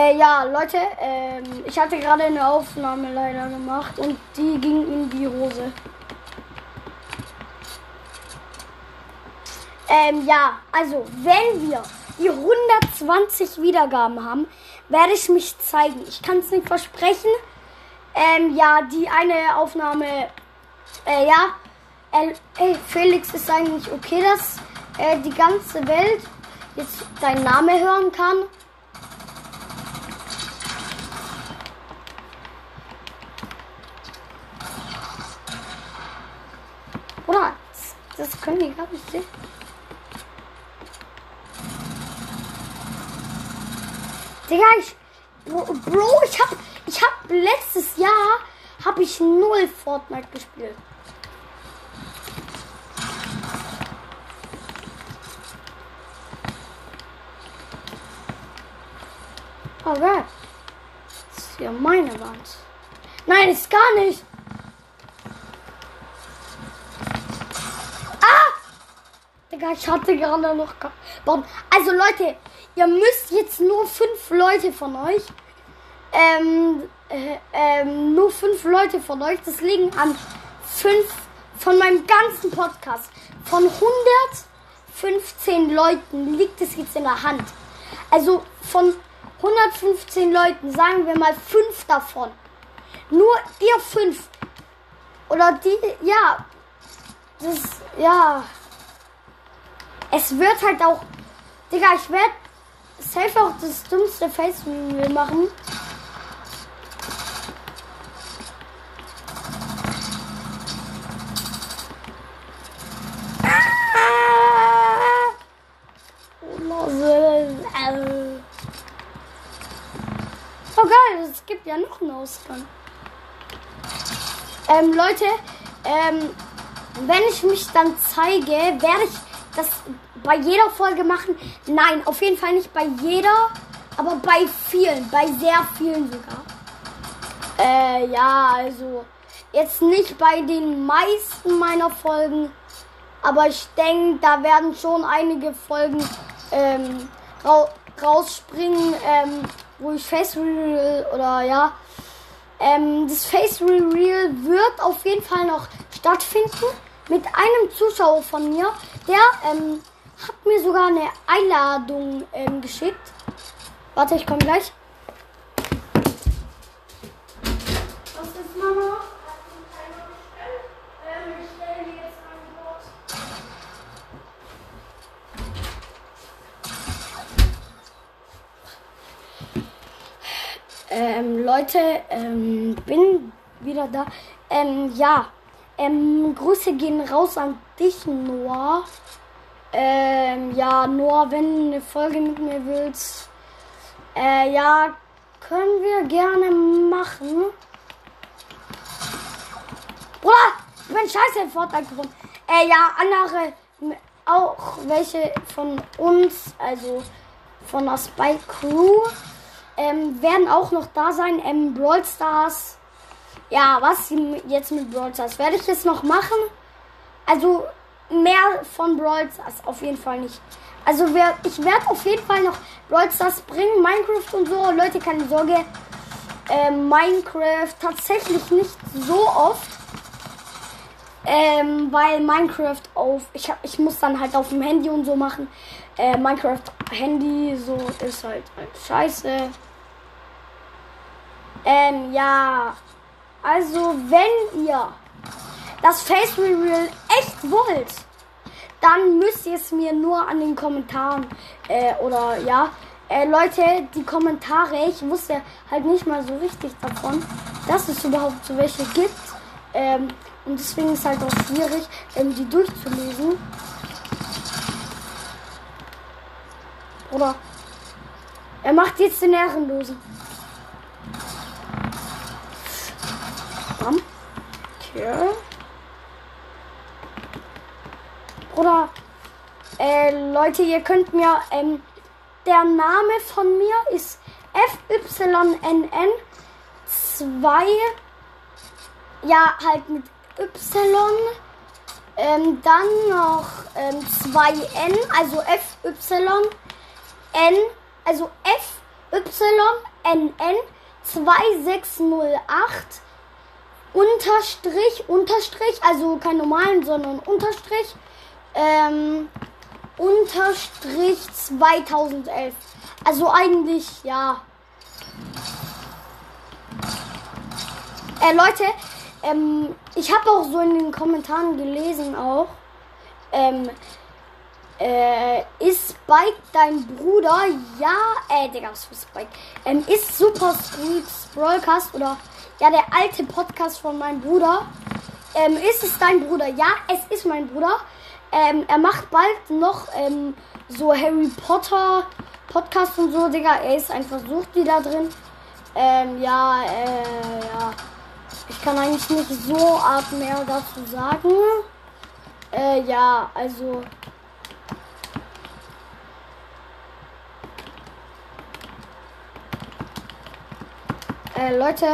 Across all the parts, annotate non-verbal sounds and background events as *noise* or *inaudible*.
Äh, ja, Leute, ähm, ich hatte gerade eine Aufnahme leider gemacht und die ging in die Hose. Ähm, ja, also, wenn wir die 120 Wiedergaben haben, werde ich mich zeigen. Ich kann es nicht versprechen. Ähm, ja, die eine Aufnahme, äh, ja, äh, ey, Felix ist eigentlich okay, dass äh, die ganze Welt jetzt deinen Namen hören kann. Oder? Das, das können die gar nicht sehen. Digga, ich. Bro, ich hab. Ich hab letztes Jahr hab ich null Fortnite gespielt. Okay. Das ist ja meine Wand. Nein, ist gar nicht. Digga, ich hatte gerade noch. Baum. Also Leute, ihr müsst jetzt nur fünf Leute von euch. Ähm, äh, ähm, nur fünf Leute von euch. Das liegen an fünf von meinem ganzen Podcast. Von 115 Leuten liegt es jetzt in der Hand. Also von 115 Leuten, sagen wir mal fünf davon. Nur ihr fünf. Oder die, ja. Das, ja. Es wird halt auch. Digga, ich werde safe auch das dümmste Face Reveal machen. Ah! Oh geil, es gibt ja noch einen Ausgang. Ähm, Leute, ähm, wenn ich mich dann zeige, werde ich das bei jeder Folge machen. Nein, auf jeden Fall nicht bei jeder, aber bei vielen, bei sehr vielen sogar. Äh, ja, also jetzt nicht bei den meisten meiner Folgen, aber ich denke, da werden schon einige Folgen ähm, ra rausspringen, ähm, wo ich Face Reveal oder ja. Ähm, das Face Reveal wird auf jeden Fall noch stattfinden mit einem Zuschauer von mir, der ähm, hat mir sogar eine Einladung ähm, geschickt. Warte, ich komme gleich. Was ist Mama? Ähm, Leute, ähm, bin wieder da. Ähm, ja, ähm, Grüße gehen raus an dich, Noah. Ähm, ja, Noah, wenn du eine Folge mit mir willst, äh, ja, können wir gerne machen. Bruder, ich bin scheiße in Fortnite gewonnen. Äh, ja, andere, auch welche von uns, also von der Spike Crew, ähm, werden auch noch da sein. Ähm, Brawl Stars. Ja, was jetzt mit Brawl Stars? Werde ich jetzt noch machen? Also mehr von Brawl Stars auf jeden Fall nicht. Also wer, ich werde auf jeden Fall noch Brawl Stars bringen, Minecraft und so. Leute, keine Sorge. Äh, Minecraft tatsächlich nicht so oft. Ähm, weil Minecraft auf. Ich, hab, ich muss dann halt auf dem Handy und so machen. Äh, Minecraft Handy so ist halt, halt scheiße. Ähm, ja. Also, wenn ihr das Face Reveal echt wollt, dann müsst ihr es mir nur an den Kommentaren äh, oder ja. Äh, Leute, die Kommentare, ich wusste halt nicht mal so richtig davon, dass es überhaupt so welche gibt. Ähm, und deswegen ist halt auch schwierig, ähm, die durchzulesen. Oder er macht jetzt den Ehrenlosen. Bam. Okay. Oder äh, Leute, ihr könnt mir ähm, der Name von mir ist FYNN 2 ja halt mit Y ähm, dann noch ähm, 2N also FYN also F YNN 2608 Unterstrich, Unterstrich, also kein normalen, sondern Unterstrich, ähm, Unterstrich 2011. Also eigentlich, ja. Äh, Leute, ähm, ich habe auch so in den Kommentaren gelesen auch, ähm, äh, ist Spike dein Bruder? Ja, äh, Digga, was für Spike? Ähm, ist Super Squeaks Broadcast oder ja, der alte Podcast von meinem Bruder. Ähm, ist es dein Bruder? Ja, es ist mein Bruder. Ähm, er macht bald noch ähm, so Harry Potter Podcast und so, Digga. Er ist einfach sucht die da drin. Ähm, ja, äh, ja. Ich kann eigentlich nicht so arg mehr dazu sagen. Äh, ja, also. Äh, Leute.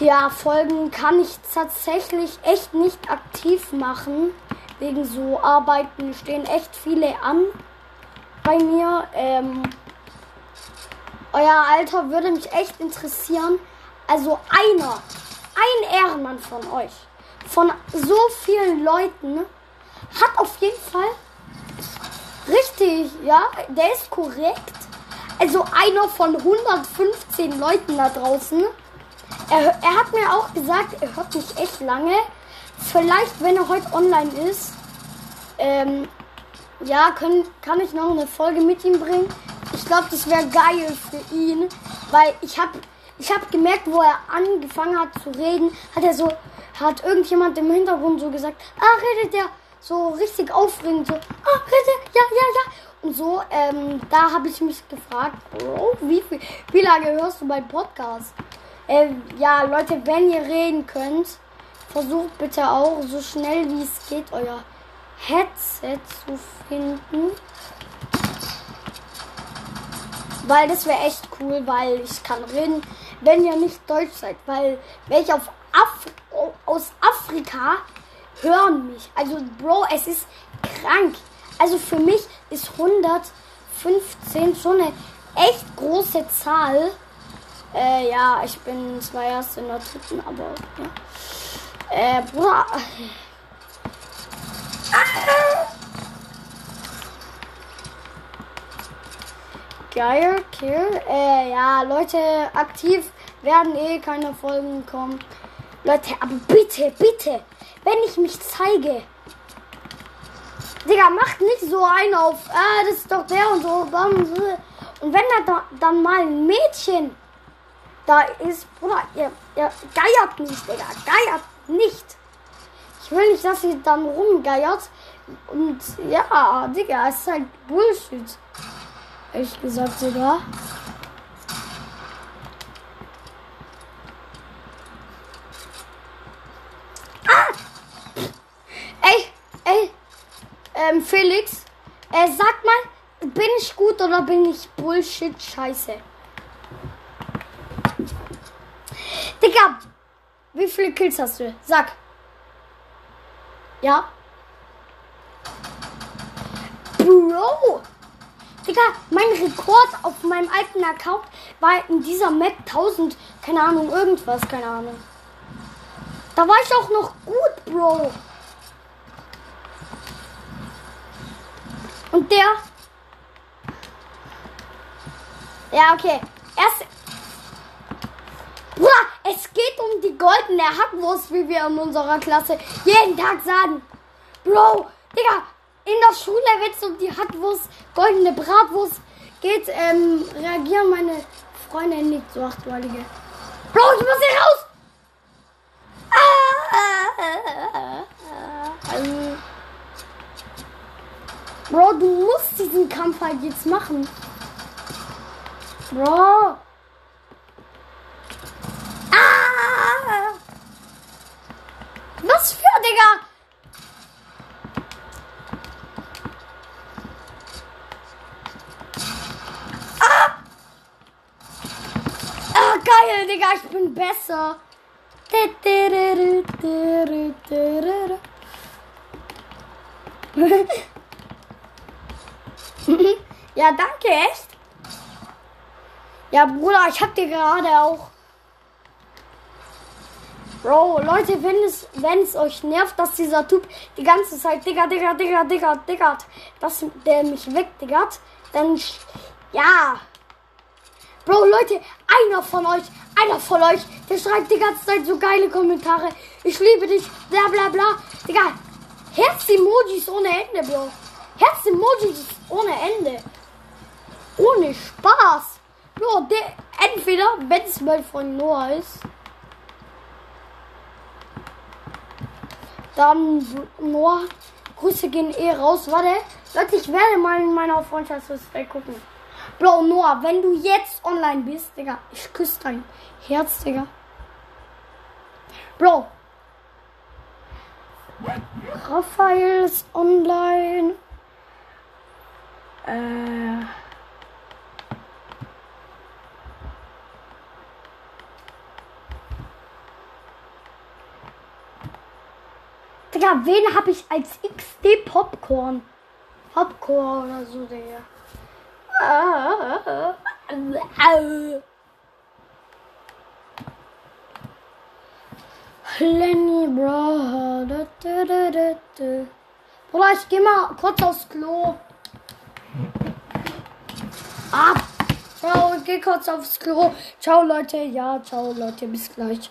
Ja, Folgen kann ich tatsächlich echt nicht aktiv machen. Wegen so Arbeiten stehen echt viele an bei mir. Ähm, euer Alter würde mich echt interessieren. Also einer, ein Ehrenmann von euch, von so vielen Leuten, hat auf jeden Fall richtig, ja, der ist korrekt also einer von 115 Leuten da draußen. Er, er hat mir auch gesagt, er hört mich echt lange. Vielleicht, wenn er heute online ist, ähm, ja, können, kann ich noch eine Folge mit ihm bringen. Ich glaube, das wäre geil für ihn, weil ich habe ich hab gemerkt, wo er angefangen hat zu reden, hat er so, hat irgendjemand im Hintergrund so gesagt, ah, redet der so richtig aufregend, so, ah, redet, ja, ja, ja. Und so, ähm, da habe ich mich gefragt, Bro, wie, wie lange hörst du meinen Podcast? Äh, ja, Leute, wenn ihr reden könnt, versucht bitte auch so schnell wie es geht euer Headset zu finden. Weil das wäre echt cool, weil ich kann reden, wenn ihr nicht Deutsch seid. Weil welche auf Af aus Afrika hören mich. Also, Bro, es ist krank. Also für mich ist 115 schon eine echt große Zahl. Äh, ja, ich bin zwar erst in der dritten, aber ja. Äh, Bruder. Geil, Kill. Äh, ja, Leute, aktiv werden eh keine Folgen kommen. Leute, aber bitte, bitte, wenn ich mich zeige, Digga, macht nicht so einen auf, ah, das ist doch der und so. Und wenn da dann mal ein Mädchen da ist, Bruder, ihr, ihr geiert nicht, Digga, geiert nicht. Ich will nicht, dass sie dann rumgeiert. Und ja, Digga, es ist halt Bullshit. Ehrlich gesagt, Digga. ähm, Felix, äh, sag mal, bin ich gut oder bin ich Bullshit scheiße? Digga, wie viele Kills hast du? Sag. Ja? Bro! Digga, mein Rekord auf meinem alten Account war in dieser Map 1000, keine Ahnung, irgendwas, keine Ahnung. Da war ich auch noch gut, Bro. Und der. Ja, okay. Erst. Bruder, es geht um die goldene Hackwurst, wie wir in unserer Klasse jeden Tag sagen. Bro, Digga, in der Schule, wenn es um die Hackwurst, goldene Bratwurst geht, ähm, reagieren meine Freunde nicht so achtweilige. Bro, ich muss hier raus! Bro, du musst diesen Kampf halt jetzt machen. Bro. Ah! Was für, Digga? Ah! Ah, geil, Digga, ich bin besser. Ja, danke, echt? Ja, Bruder, ich hab dir gerade auch. Bro, Leute, wenn es, wenn es euch nervt, dass dieser Typ die ganze Zeit Digga, Digga, Digga, Digga, Digga, dass der mich wegdiggert, dann, ja. Bro, Leute, einer von euch, einer von euch, der schreibt die ganze Zeit so geile Kommentare. Ich liebe dich, bla bla bla. Digga, Herz-Emojis ohne Ende, Bro. Herz-Emojis ohne Ende. Ohne Spaß. Bro, der, entweder, wenn es mal von Noah ist, dann Noah, Grüße gehen eh raus. Warte, Leute, ich werde mal in meiner Freundschaftsliste gucken. Bro, Noah, wenn du jetzt online bist, Digga, ich küsse dein Herz, Digga. Bro. Raphael ist online. Äh. Wen habe ich als XD Popcorn? Popcorn oder so, Digga. Lenny, bro. Bruder, ich geh mal kurz aufs Klo. Ab. Ciao, ich geh kurz aufs Klo. Ciao, Leute. Ja, ciao, Leute. Bis gleich.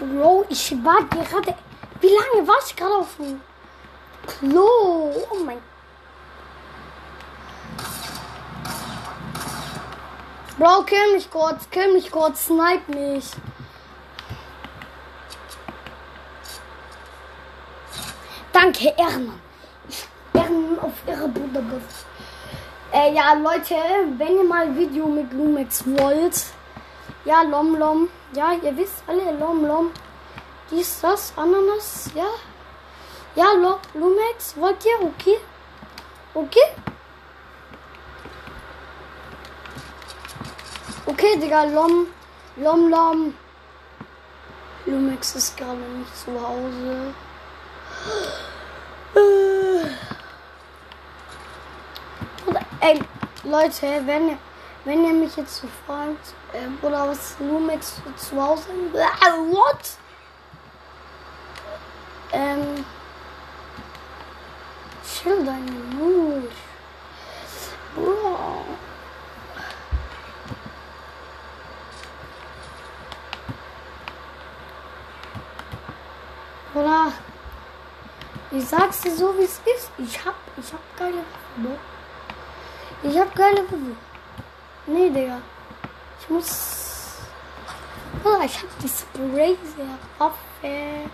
Bro, ich war gerade. Wie lange war ich gerade auf dem Klo? Oh mein Bro, kill mich kurz, kill mich kurz, snipe mich. Danke, Ehrenmann. Ehrenmann auf ihre Bruder. Äh, ja, Leute, wenn ihr mal ein Video mit Lumex wollt, ja, Lom Lom. Ja, ihr wisst alle, Lom Lom. Dies, das, Ananas, ja. Ja, Lumex, wollt ihr? Okay. Okay. Okay, Digga, Lom, Lom Lom. Lumex ist gerade nicht zu Hause. Ey, Leute, wenn, wenn ihr mich jetzt so fragt, äh, oder was Lumex zu Hause, what? Ähm, chill deine Mut. Bro. Oder ich sag's dir so wie es ist. Ich hab, ich hab geile Waffen, ne? Ich hab geile Waffen. Nee, Digga. Ich muss. Oder ich hab die Spray sehr Waffe.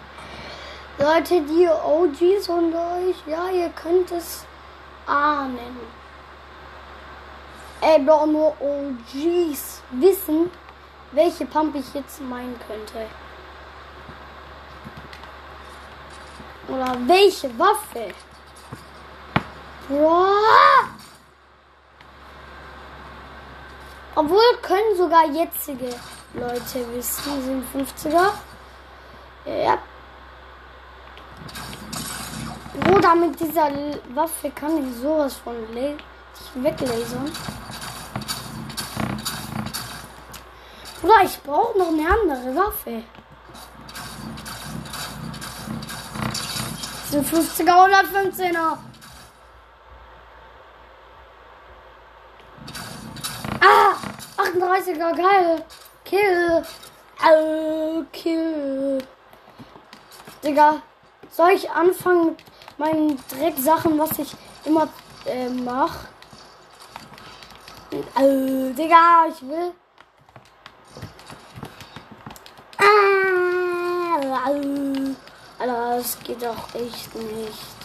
Leute, die OGs unter euch, ja, ihr könnt es ahnen. Ey, doch nur OGs wissen, welche Pump ich jetzt meinen könnte. Oder welche Waffe? Bro! Obwohl können sogar jetzige Leute wissen, sind 50er. Ja. Bruder, mit dieser Waffe kann ich sowas von weglasern. Bruder, ich brauche noch eine andere Waffe. Das sind 50er, 115er. Ah! 38er, geil. Kill. Oh, kill. Digga, soll ich anfangen mit meinen Drecksachen, was ich immer äh, mache? Oh, Digga, ich will. Ah, Alter, das geht doch echt nicht.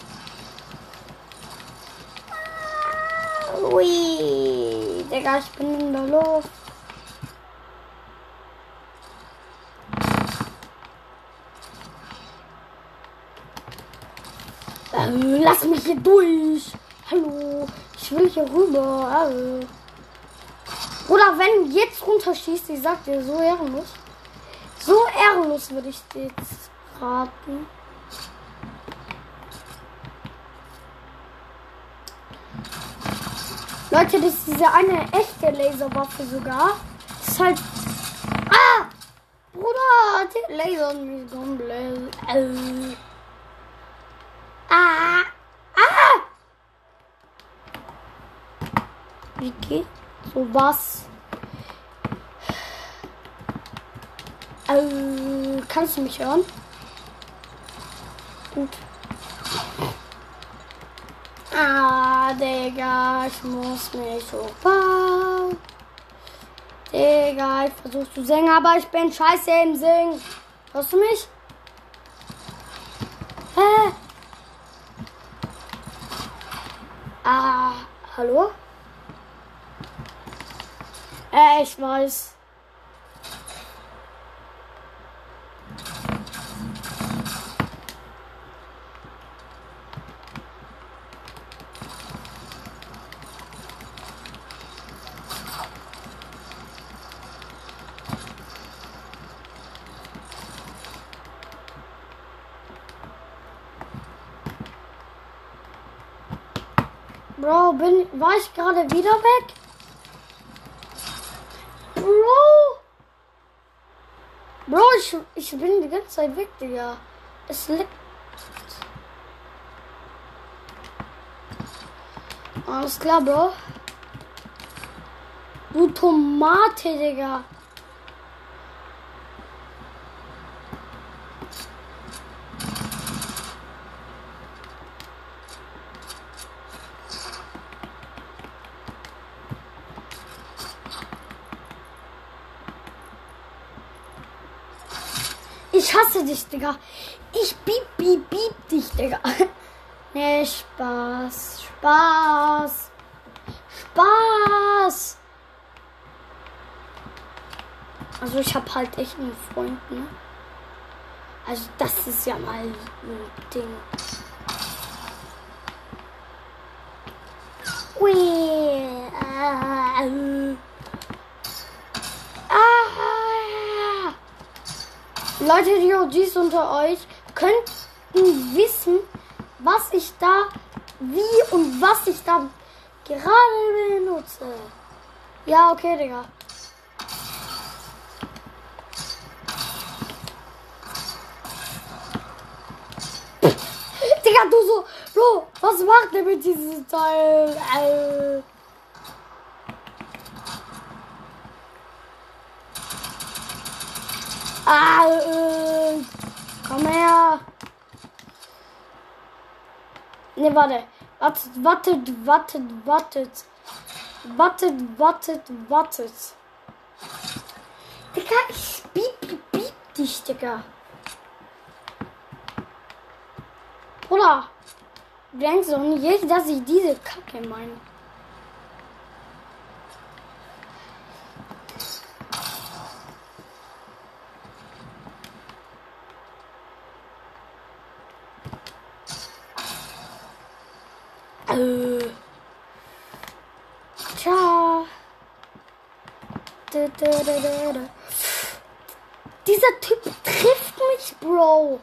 Ui, Digga, ich bin in der Luft. Äh, lass mich hier durch. Hallo, ich will hier rüber. Äh. Oder wenn jetzt runterschießt, ich sag dir, so ehrenlos. So ehrenlos würde ich dir jetzt raten. Leute, das ist diese eine echte Laserwaffe sogar. Das ist halt. Ah! Bruder, die lasern mich komplett. Äh. Ah! Wie geht so was? Äh, kannst du mich hören? Gut. Ah, Digga, ich muss mich hochbauen. Digga, ich versuche zu singen, aber ich bin scheiße im Singen. Hörst du mich? Hä? Ah, hallo? Äh, ich weiß. Bro, bin, war ich gerade wieder weg? Bro! Bro, ich, ich bin die ganze Zeit weg, Digga. Es liegt. Alles klar, Bro. Du Tomate, Digga. Ich hasse dich, Digga. Ich bieb, bieb, bieb dich, Digga. *laughs* Nee, Spaß. Spaß. Spaß. Also ich hab halt echt einen Freund, ne? Also das ist ja mal ein Ding. Ui. Leute, die OGs unter euch könnten wissen, was ich da, wie und was ich da gerade benutze. Ja, okay, Digga. Digga, du so, Bro, was macht der mit diesem Teil? Äh. Ah, äh, komm her. Ne, warte. Wartet, wartet, wartet, wartet. Wartet, wartet, wartet. Digga, ich bieb, bieb, bieb dich, Digga. Bruder, du denkst doch nicht, dass ich diese Kacke meine. Dieser Typ trifft mich, Bro.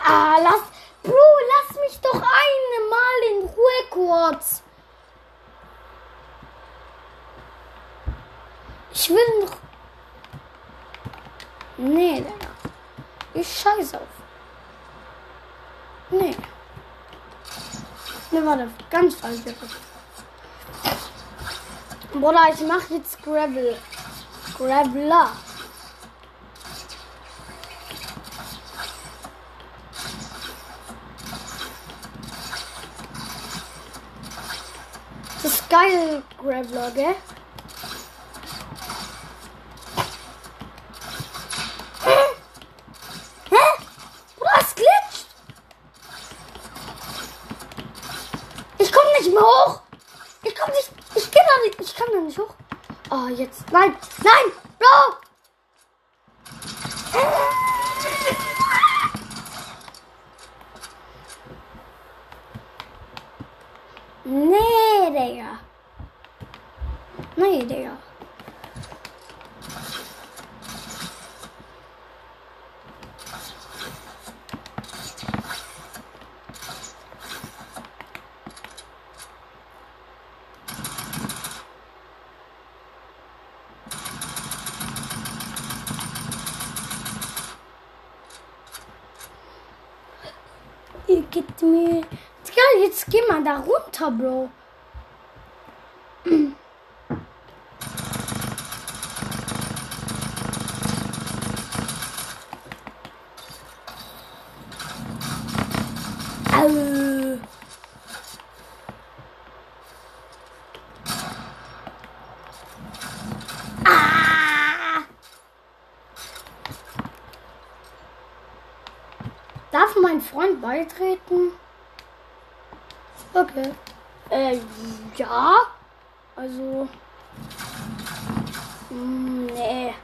Ah, lass. Bro, lass mich doch einmal in Ruhe kurz. Ich will noch. Nee, Digga. Ich scheiße auf. Nee. Warte. Ganz falsch. Bruder, ich mach jetzt Gravel. Graveler. Das ist geil, Graveler, gell? Hä? Hä? Bruder, es glitscht! Ich komm nicht mehr hoch! Ich komm nicht. Ich kann da nicht. Ich kann da nicht hoch. Oh, jetzt. Nein! Nein! Bro! Nee, Digga. Nee, Digga. Ihr gebt mir. Digga, jetzt geh mal da runter, Bro. *clears throat* Ah. Darf mein Freund beitreten? Okay. Äh, ja. Also. mm, Nee.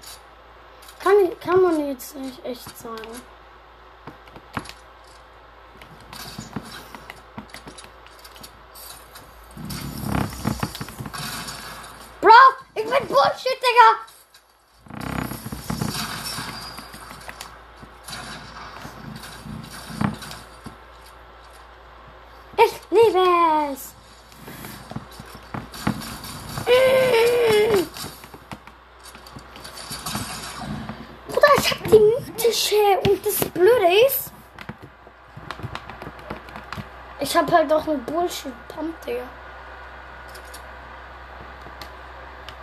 Kann, kann man jetzt nicht echt sagen. Bro, ich bin Bullshit, Digga. Ich liebe es. Mm. Bruder, ich hab die mythische und das Blöde ist, ich hab halt auch eine Bullshit-Pump, Digga.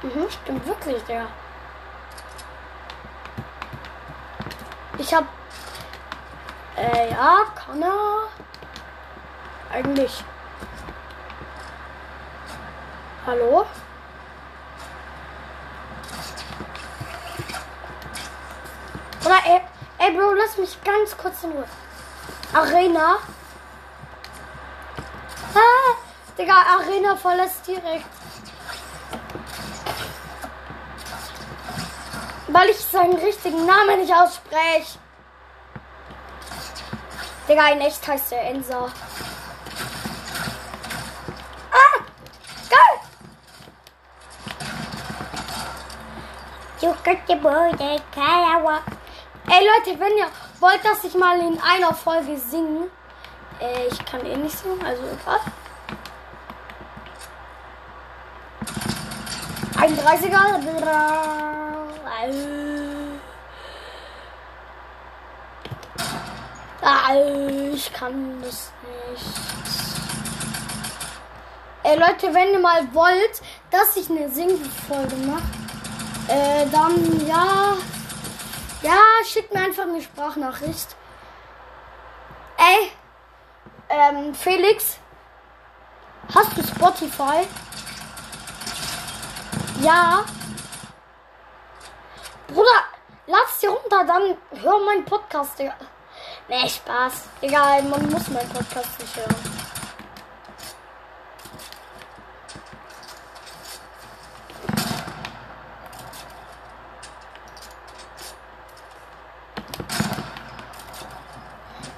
Mhm, stimmt wirklich, Digga. Ich hab. Äh, ja, kann er. Eigentlich. Hallo? Oder ey, ey Bro, lass mich ganz kurz in Ruhe. Arena. Ah, Digga, Arena verlässt direkt. Weil ich seinen richtigen Namen nicht ausspreche. Digga, in echt heißt der Ensa. Ah! Geil! Ey Leute, wenn ihr wollt, dass ich mal in einer Folge singe, äh, ich kann eh nicht singen, also egal. Ein 30er. Ah, ich kann das nicht. Ey Leute, wenn ihr mal wollt, dass ich eine Singfolge mache, äh, dann ja. Ja, schickt mir einfach eine Sprachnachricht. Ey, ähm, Felix, hast du Spotify? Ja. Bruder, lad's dir runter, dann hör meinen Podcast, Digga. Nee, Spaß. Egal, man muss meinen Podcast nicht hören.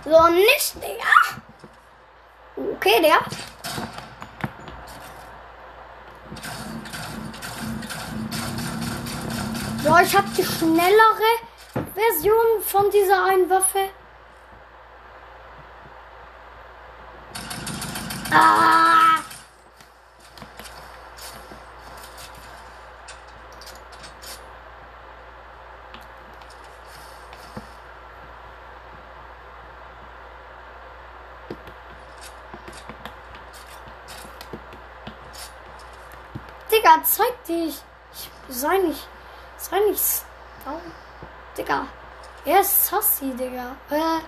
So, nicht, Digga. Okay, der. Die schnellere Version von dieser einen Waffe. Ah! Digga, zeig dich. Ich sei nicht. Sei nicht. Sassy-digga. Jeg er sassy-digga. Og jeg